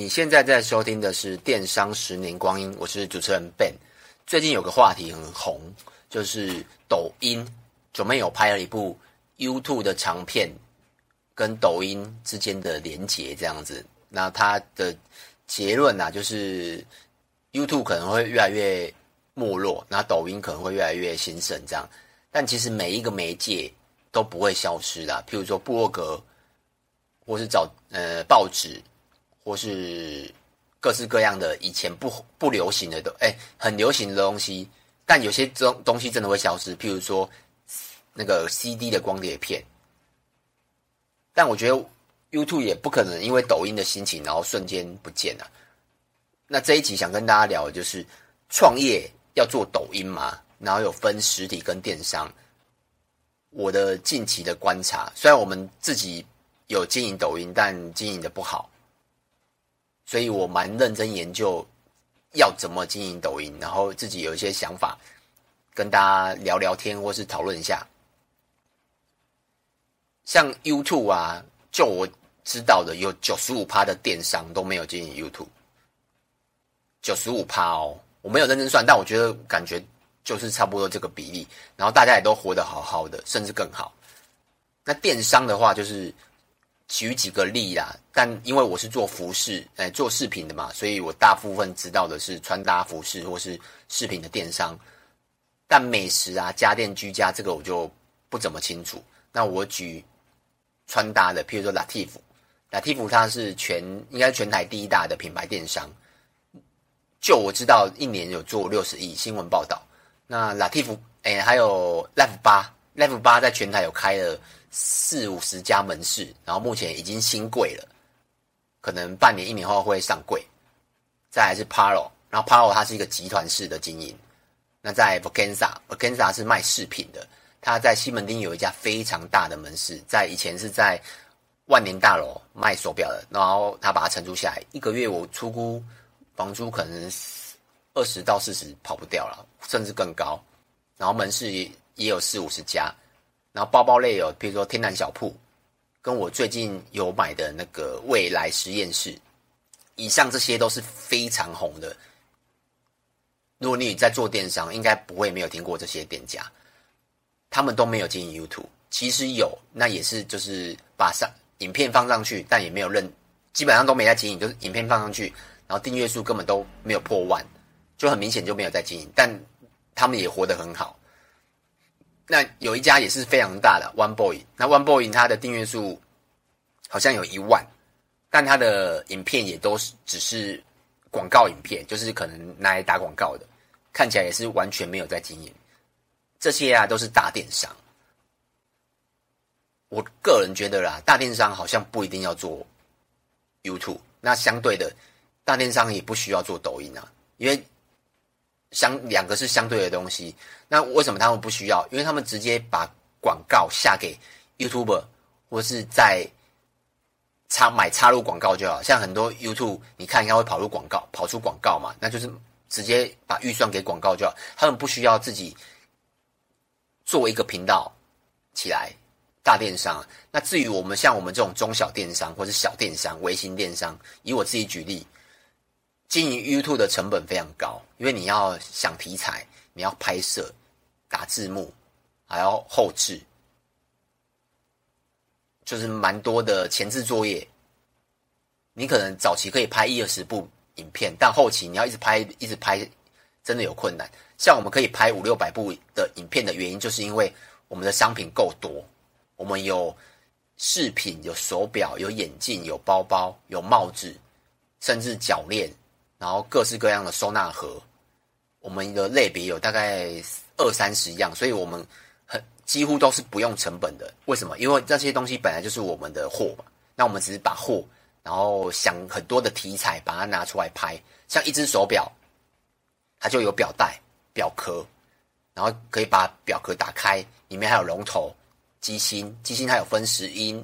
你现在在收听的是《电商十年光阴》，我是主持人 Ben。最近有个话题很红，就是抖音准备有拍了一部 YouTube 的长片，跟抖音之间的连结这样子。那它的结论啊，就是 YouTube 可能会越来越没落，那抖音可能会越来越兴盛这样。但其实每一个媒介都不会消失的，譬如说布洛格，或是找呃报纸，或是各式各样的以前不不流行的都哎很流行的东西，但有些东东西真的会消失，譬如说那个 CD 的光碟片。但我觉得 YouTube 也不可能因为抖音的心情，然后瞬间不见了。那这一集想跟大家聊的就是创业要做抖音吗？然后有分实体跟电商，我的近期的观察，虽然我们自己有经营抖音，但经营的不好，所以我蛮认真研究要怎么经营抖音，然后自己有一些想法，跟大家聊聊天或是讨论一下。像 YouTube 啊，就我知道的，有九十五趴的电商都没有经营 YouTube，九十五趴哦，我没有认真算，但我觉得感觉。就是差不多这个比例，然后大家也都活得好好的，甚至更好。那电商的话，就是举几个例啦。但因为我是做服饰，哎，做饰品的嘛，所以我大部分知道的是穿搭服饰或是饰品的电商。但美食啊、家电、居家这个我就不怎么清楚。那我举穿搭的，譬如说 Latif，Latif 它是全应该全台第一大的品牌电商。就我知道，一年有做六十亿新闻报道。那 Lativ，哎，还有 Life 八，Life 八在全台有开了四五十家门市，然后目前已经新柜了，可能半年一年后会上柜。再来是 Paro，然后 Paro 它是一个集团式的经营。那在 Voganza，Voganza 是卖饰品的，它在西门町有一家非常大的门市，在以前是在万年大楼卖手表的，然后他把它承租下来，一个月我出估房租可能。二十到四十跑不掉了，甚至更高。然后门市也也有四五十家，然后包包类有，比如说天南小铺，跟我最近有买的那个未来实验室，以上这些都是非常红的。如果你在做电商，应该不会没有听过这些店家，他们都没有经营 YouTube，其实有，那也是就是把上影片放上去，但也没有认，基本上都没在经营，就是影片放上去，然后订阅数根本都没有破万。就很明显就没有在经营，但他们也活得很好。那有一家也是非常大的 One Boy，那 One Boy 它的订阅数好像有一万，但它的影片也都是只是广告影片，就是可能拿来打广告的，看起来也是完全没有在经营。这些啊都是大电商。我个人觉得啦，大电商好像不一定要做 YouTube，那相对的，大电商也不需要做抖音啊，因为。相两个是相对的东西，那为什么他们不需要？因为他们直接把广告下给 YouTube，或是在插买插入广告就好。像很多 YouTube，你看应该会跑入广告，跑出广告嘛，那就是直接把预算给广告就好。他们不需要自己做一个频道起来。大电商，那至于我们像我们这种中小电商或是小电商、微型电商，以我自己举例。经营 YouTube 的成本非常高，因为你要想题材，你要拍摄、打字幕，还要后制，就是蛮多的前置作业。你可能早期可以拍一二十部影片，但后期你要一直拍、一直拍，真的有困难。像我们可以拍五六百部的影片的原因，就是因为我们的商品够多，我们有饰品、有手表、有眼镜、有包包、有帽子，甚至脚链。然后各式各样的收纳盒，我们的类别有大概二三十样，所以我们很几乎都是不用成本的。为什么？因为这些东西本来就是我们的货嘛。那我们只是把货，然后想很多的题材把它拿出来拍。像一只手表，它就有表带、表壳，然后可以把表壳打开，里面还有龙头、机芯，机芯它有分石英、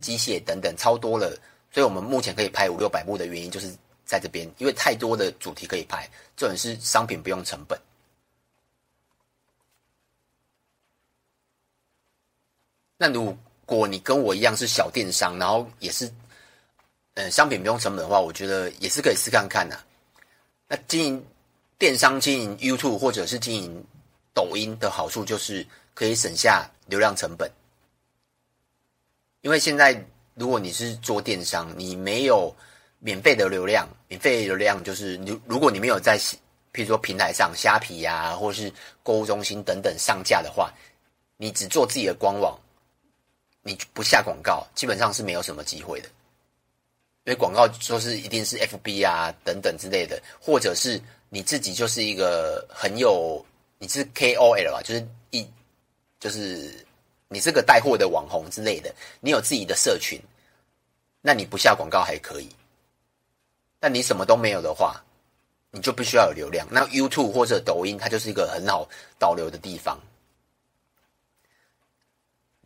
机械等等，超多了。所以我们目前可以拍五六百部的原因就是。在这边，因为太多的主题可以拍，这种是商品不用成本。那如果你跟我一样是小电商，然后也是呃商品不用成本的话，我觉得也是可以试看看的。那经营电商、经营 YouTube 或者是经营抖音的好处就是可以省下流量成本，因为现在如果你是做电商，你没有免费的流量，免费流量就是你如果你没有在譬如说平台上虾皮呀、啊，或是购物中心等等上架的话，你只做自己的官网。你不下广告，基本上是没有什么机会的，因为广告说是一定是 FB 啊等等之类的，或者是你自己就是一个很有，你是 KOL 啊，就是一就是你是个带货的网红之类的，你有自己的社群，那你不下广告还可以，但你什么都没有的话，你就必须要有流量。那 YouTube 或者抖音，它就是一个很好导流的地方。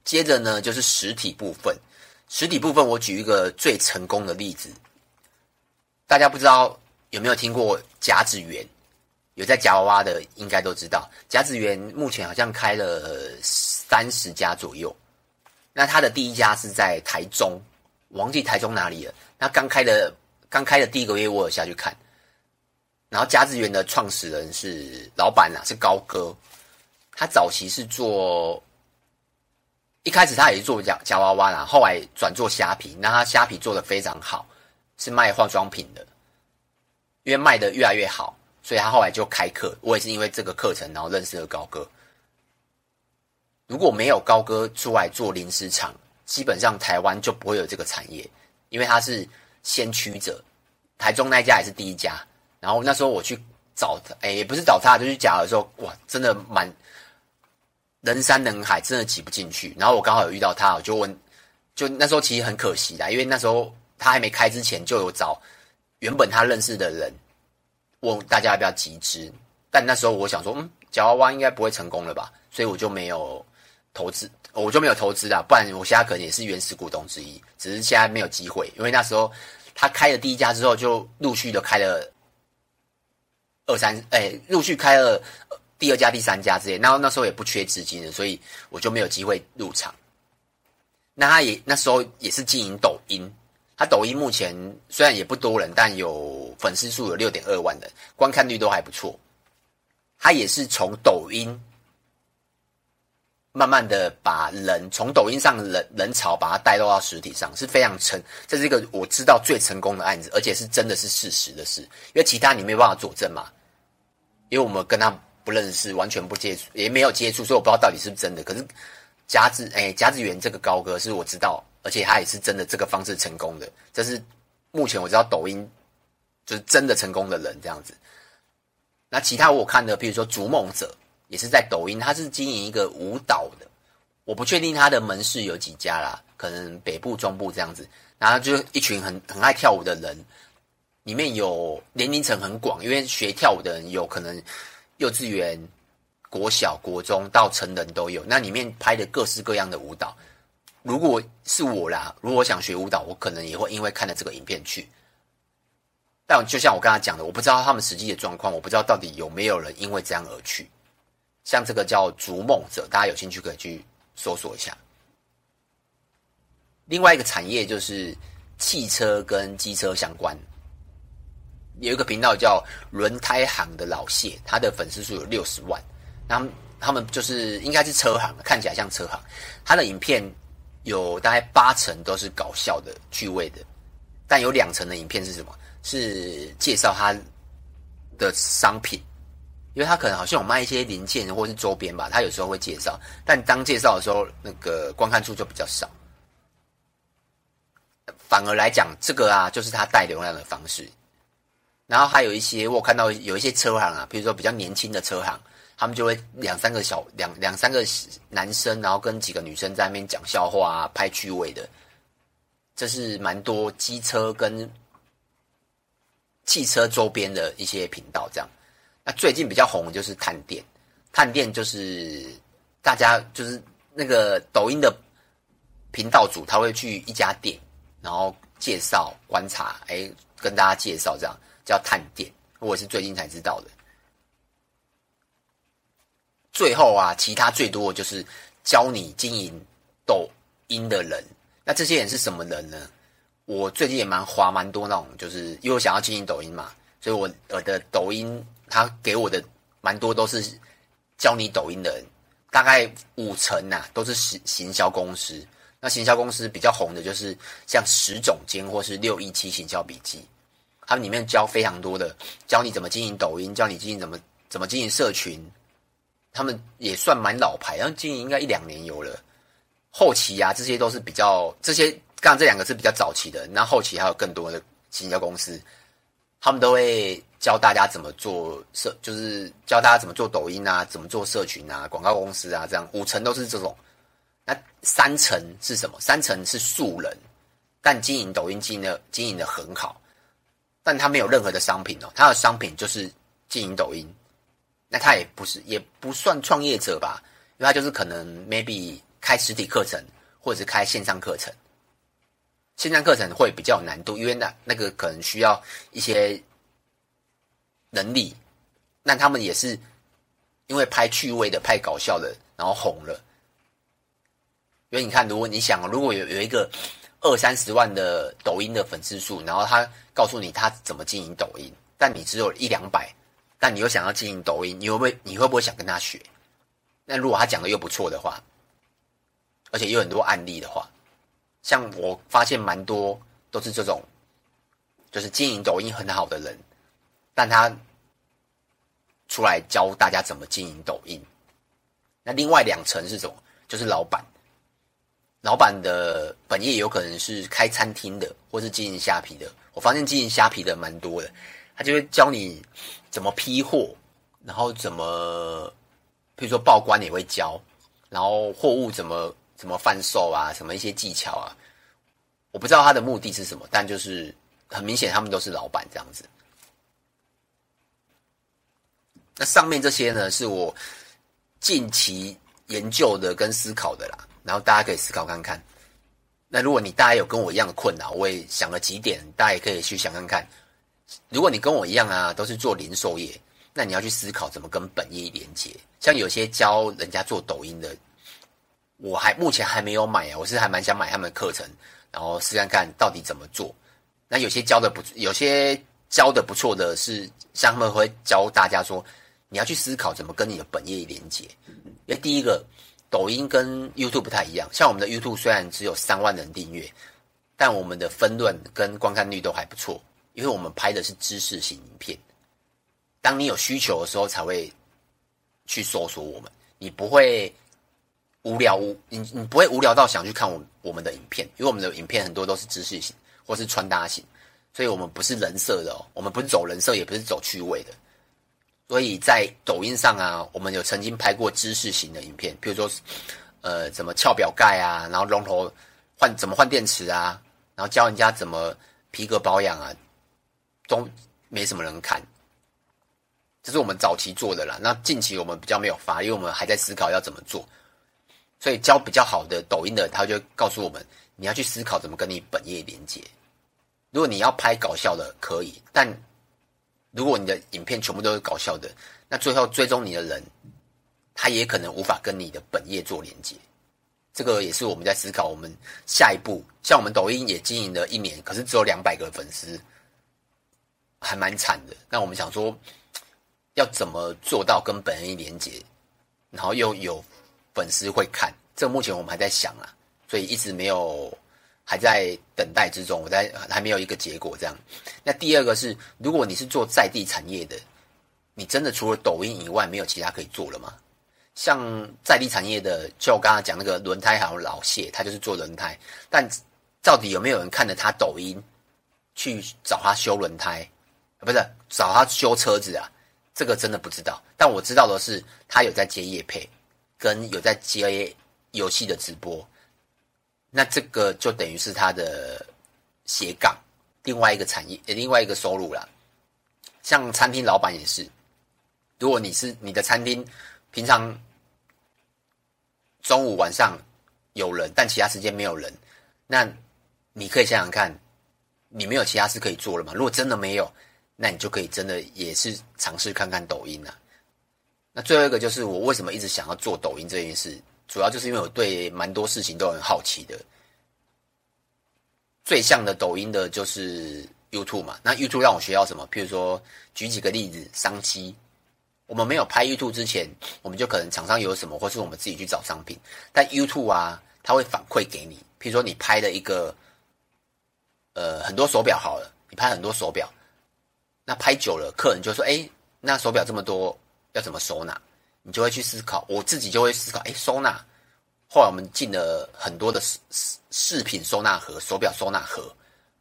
接着呢，就是实体部分。实体部分，我举一个最成功的例子。大家不知道有没有听过甲子园？有在夹娃娃的，应该都知道。甲子园目前好像开了三十家左右。那他的第一家是在台中，忘记台中哪里了。那刚开的，刚开的第一个月，我有下去看。然后家之源的创始人是老板啊，是高哥。他早期是做。一开始他也是做夹夹娃娃啦，后来转做虾皮，那他虾皮做的非常好，是卖化妆品的，因为卖的越来越好，所以他后来就开课。我也是因为这个课程，然后认识了高哥。如果没有高哥出来做零食厂，基本上台湾就不会有这个产业，因为他是先驱者。台中那家也是第一家，然后那时候我去找他，哎，也不是找他，就去假的时候，哇，真的蛮。人山人海，真的挤不进去。然后我刚好有遇到他，我就问，就那时候其实很可惜啦，因为那时候他还没开之前，就有找原本他认识的人问大家要不要集资。但那时候我想说，嗯，夹娃娃应该不会成功了吧，所以我就没有投资，我就没有投资啦。不然我现在可能也是原始股东之一，只是现在没有机会，因为那时候他开了第一家之后，就陆续的开了二三，哎，陆续开了。第二家、第三家之类，然后那时候也不缺资金的，所以我就没有机会入场。那他也那时候也是经营抖音，他抖音目前虽然也不多人，但有粉丝数有六点二万人，观看率都还不错。他也是从抖音慢慢的把人从抖音上人人潮把他带到到实体上，是非常成，这是一个我知道最成功的案子，而且是真的是事实的事，因为其他你没有办法佐证嘛，因为我们跟他。不认识，完全不接触，也没有接触，所以我不知道到底是不是真的。可是夹子哎，夹子园这个高哥是我知道，而且他也是真的这个方式成功的。这是目前我知道抖音就是真的成功的人这样子。那其他我看的，比如说逐梦者也是在抖音，他是经营一个舞蹈的，我不确定他的门市有几家啦，可能北部、中部这样子。然后就一群很很爱跳舞的人，里面有年龄层很广，因为学跳舞的人有可能。幼稚园、国小、国中到成人都有，那里面拍的各式各样的舞蹈。如果是我啦，如果我想学舞蹈，我可能也会因为看了这个影片去。但就像我刚才讲的，我不知道他们实际的状况，我不知道到底有没有人因为这样而去。像这个叫逐梦者，大家有兴趣可以去搜索一下。另外一个产业就是汽车跟机车相关。有一个频道叫轮胎行的老谢，他的粉丝数有六十万。他们他们就是应该是车行，看起来像车行。他的影片有大概八成都是搞笑的、趣味的，但有两成的影片是什么？是介绍他的商品，因为他可能好像有卖一些零件或是周边吧。他有时候会介绍，但当介绍的时候，那个观看数就比较少。反而来讲，这个啊，就是他带流量的方式。然后还有一些，我看到有一些车行啊，比如说比较年轻的车行，他们就会两三个小两两三个男生，然后跟几个女生在那边讲笑话啊，拍趣味的。这是蛮多机车跟汽车周边的一些频道这样。最近比较红的就是探店，探店就是大家就是那个抖音的频道主，他会去一家店，然后介绍观察，哎，跟大家介绍这样。叫探店，我是最近才知道的。最后啊，其他最多的就是教你经营抖音的人。那这些人是什么人呢？我最近也蛮滑蛮多那种，就是因为我想要经营抖音嘛，所以我我的抖音他给我的蛮多都是教你抖音的人，大概五成呐、都是行行销公司。那行销公司比较红的就是像十总监或是六一七行销笔记，他们里面教非常多的，教你怎么经营抖音，教你经营怎么怎么经营社群。他们也算蛮老牌，然后经营应该一两年有了。后期啊，这些都是比较这些，刚刚这两个是比较早期的。那后期还有更多的行销公司，他们都会教大家怎么做社，就是教大家怎么做抖音啊，怎么做社群啊，广告公司啊，这样五成都是这种。那三成是什么？三成是素人，但经营抖音经营的经营的很好，但他没有任何的商品哦，他的商品就是经营抖音。那他也不是，也不算创业者吧，因为他就是可能 maybe 开实体课程，或者是开线上课程。线上课程会比较有难度，因为那那个可能需要一些能力。那他们也是因为拍趣味的、拍搞笑的，然后红了。因为你看，如果你想，如果有有一个二三十万的抖音的粉丝数，然后他告诉你他怎么经营抖音，但你只有一两百。但你又想要经营抖音，你会不会你会不会想跟他学？那如果他讲的又不错的话，而且有很多案例的话，像我发现蛮多都是这种，就是经营抖音很好的人，但他出来教大家怎么经营抖音。那另外两层是什么？就是老板，老板的本业有可能是开餐厅的，或是经营虾皮的。我发现经营虾皮的蛮多的。他就会教你怎么批货，然后怎么，比如说报关也会教，然后货物怎么什么贩售啊，什么一些技巧啊，我不知道他的目的是什么，但就是很明显他们都是老板这样子。那上面这些呢，是我近期研究的跟思考的啦，然后大家可以思考看看。那如果你大家有跟我一样的困扰，我也想了几点，大家也可以去想看看。如果你跟我一样啊，都是做零售业，那你要去思考怎么跟本业连接。像有些教人家做抖音的，我还目前还没有买啊，我是还蛮想买他们的课程，然后试看看到底怎么做。那有些教的不，有些教的不错的是，像他们会教大家说，你要去思考怎么跟你的本业连接。因为第一个，抖音跟 YouTube 不太一样，像我们的 YouTube 虽然只有三万人订阅，但我们的分论跟观看率都还不错。因为我们拍的是知识型影片，当你有需求的时候才会去搜索我们，你不会无聊无你你不会无聊到想去看我我们的影片，因为我们的影片很多都是知识型或是穿搭型，所以我们不是人设的哦，我们不是走人设，也不是走趣味的，所以在抖音上啊，我们有曾经拍过知识型的影片，比如说呃怎么撬表盖啊，然后龙头换怎么换电池啊，然后教人家怎么皮革保养啊。都没什么人看，这是我们早期做的啦。那近期我们比较没有发，因为我们还在思考要怎么做。所以教比较好的抖音的，他就告诉我们，你要去思考怎么跟你本业连接。如果你要拍搞笑的，可以；但如果你的影片全部都是搞笑的，那最后追踪你的人，他也可能无法跟你的本业做连接。这个也是我们在思考，我们下一步，像我们抖音也经营了一年，可是只有两百个粉丝。还蛮惨的，那我们想说，要怎么做到跟本人连接，然后又有粉丝会看？这个目前我们还在想啊，所以一直没有，还在等待之中。我在还没有一个结果这样。那第二个是，如果你是做在地产业的，你真的除了抖音以外，没有其他可以做了吗？像在地产业的，就我刚刚讲那个轮胎还有老谢，他就是做轮胎，但到底有没有人看着他抖音去找他修轮胎？不是找他修车子啊，这个真的不知道。但我知道的是，他有在接业配，跟有在接游戏的直播。那这个就等于是他的斜杠，另外一个产业，另外一个收入啦。像餐厅老板也是，如果你是你的餐厅，平常中午晚上有人，但其他时间没有人，那你可以想想看，你没有其他事可以做了吗？如果真的没有。那你就可以真的也是尝试看看抖音了。那最后一个就是我为什么一直想要做抖音这件事，主要就是因为我对蛮多事情都很好奇的。最像的抖音的就是 YouTube 嘛。那 YouTube 让我学到什么？譬如说，举几个例子，商机。我们没有拍 YouTube 之前，我们就可能厂商有什么，或是我们自己去找商品。但 YouTube 啊，它会反馈给你。譬如说，你拍的一个，呃，很多手表好了，你拍很多手表，那拍久了，客人就说：“哎，那手表这么多，要怎么收纳？”你就会去思考。我自己就会思考：哎，收纳。后来我们进了很多的饰饰品收纳盒、手表收纳盒。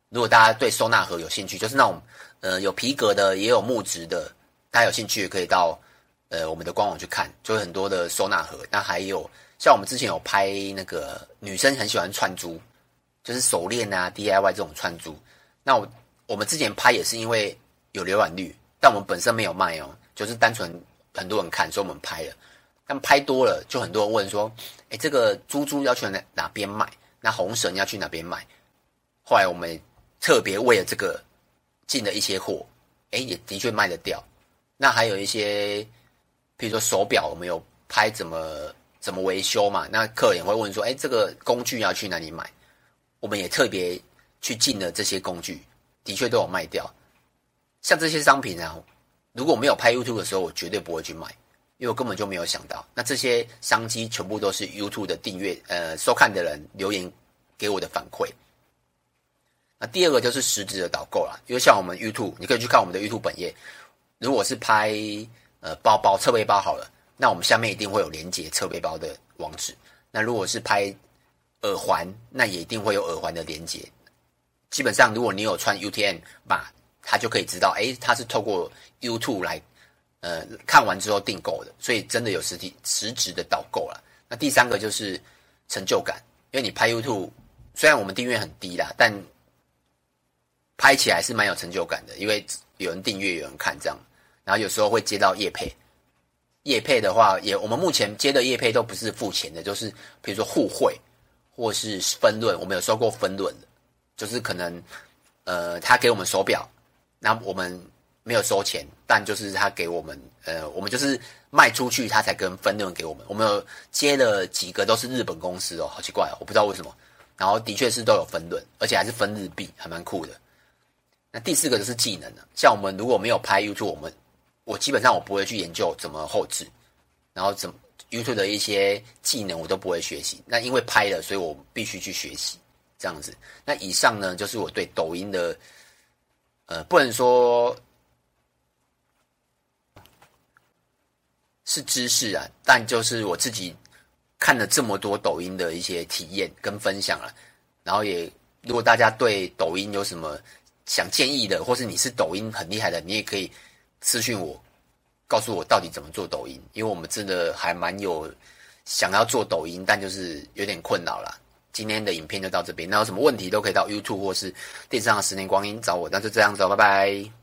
如果大家对收纳盒有兴趣，就是那种，呃，有皮革的，也有木质的。大家有兴趣也可以到呃我们的官网去看，就有很多的收纳盒。那还有像我们之前有拍那个女生很喜欢串珠，就是手链啊 DIY 这种串珠。那我我们之前拍也是因为有浏览率，但我们本身没有卖哦，就是单纯很多人看，所以我们拍了。但拍多了，就很多人问说：“哎，这个珠珠要去哪哪边买？那红绳要去哪边买？”后来我们特别为了这个进了一些货，哎，也的确卖得掉。那还有一些，比如说手表，我们有拍怎么怎么维修嘛？那客人会问说：“哎，这个工具要去哪里买？”我们也特别去进了这些工具，的确都有卖掉。像这些商品啊，如果没有拍 YouTube 的时候，我绝对不会去买，因为我根本就没有想到。那这些商机全部都是 YouTube 的订阅呃收看的人留言给我的反馈。那第二个就是实质的导购啦，因为像我们 YouTube，你可以去看我们的 YouTube 本页。如果是拍呃包包侧背包好了，那我们下面一定会有连接侧背包的网址。那如果是拍耳环，那也一定会有耳环的连接。基本上，如果你有穿 UTM 吧，他就可以知道，哎，他是透过 YouTube 来呃看完之后订购的，所以真的有实体实质的导购了。那第三个就是成就感，因为你拍 YouTube，虽然我们订阅很低啦，但拍起来是蛮有成就感的，因为有人订阅，有人看这样。然后有时候会接到业配，业配的话也，我们目前接的业配都不是付钱的，就是比如说互惠或是分润，我们有收过分润的，就是可能呃他给我们手表，那我们没有收钱，但就是他给我们呃我们就是卖出去他才跟分润给我们，我们接了几个都是日本公司哦，好奇怪哦，我不知道为什么，然后的确是都有分润，而且还是分日币，还蛮酷的。那第四个就是技能了，像我们如果没有拍 YouTube，我们我基本上我不会去研究怎么后置，然后怎么 YouTube 的一些技能我都不会学习。那因为拍了，所以我必须去学习这样子。那以上呢，就是我对抖音的，呃，不能说是知识啊，但就是我自己看了这么多抖音的一些体验跟分享了。然后也，如果大家对抖音有什么想建议的，或是你是抖音很厉害的，你也可以。私讯我，告诉我到底怎么做抖音，因为我们真的还蛮有想要做抖音，但就是有点困扰啦。今天的影片就到这边，那有什么问题都可以到 YouTube 或是电商的十年光阴找我。那就这样子哦，拜拜。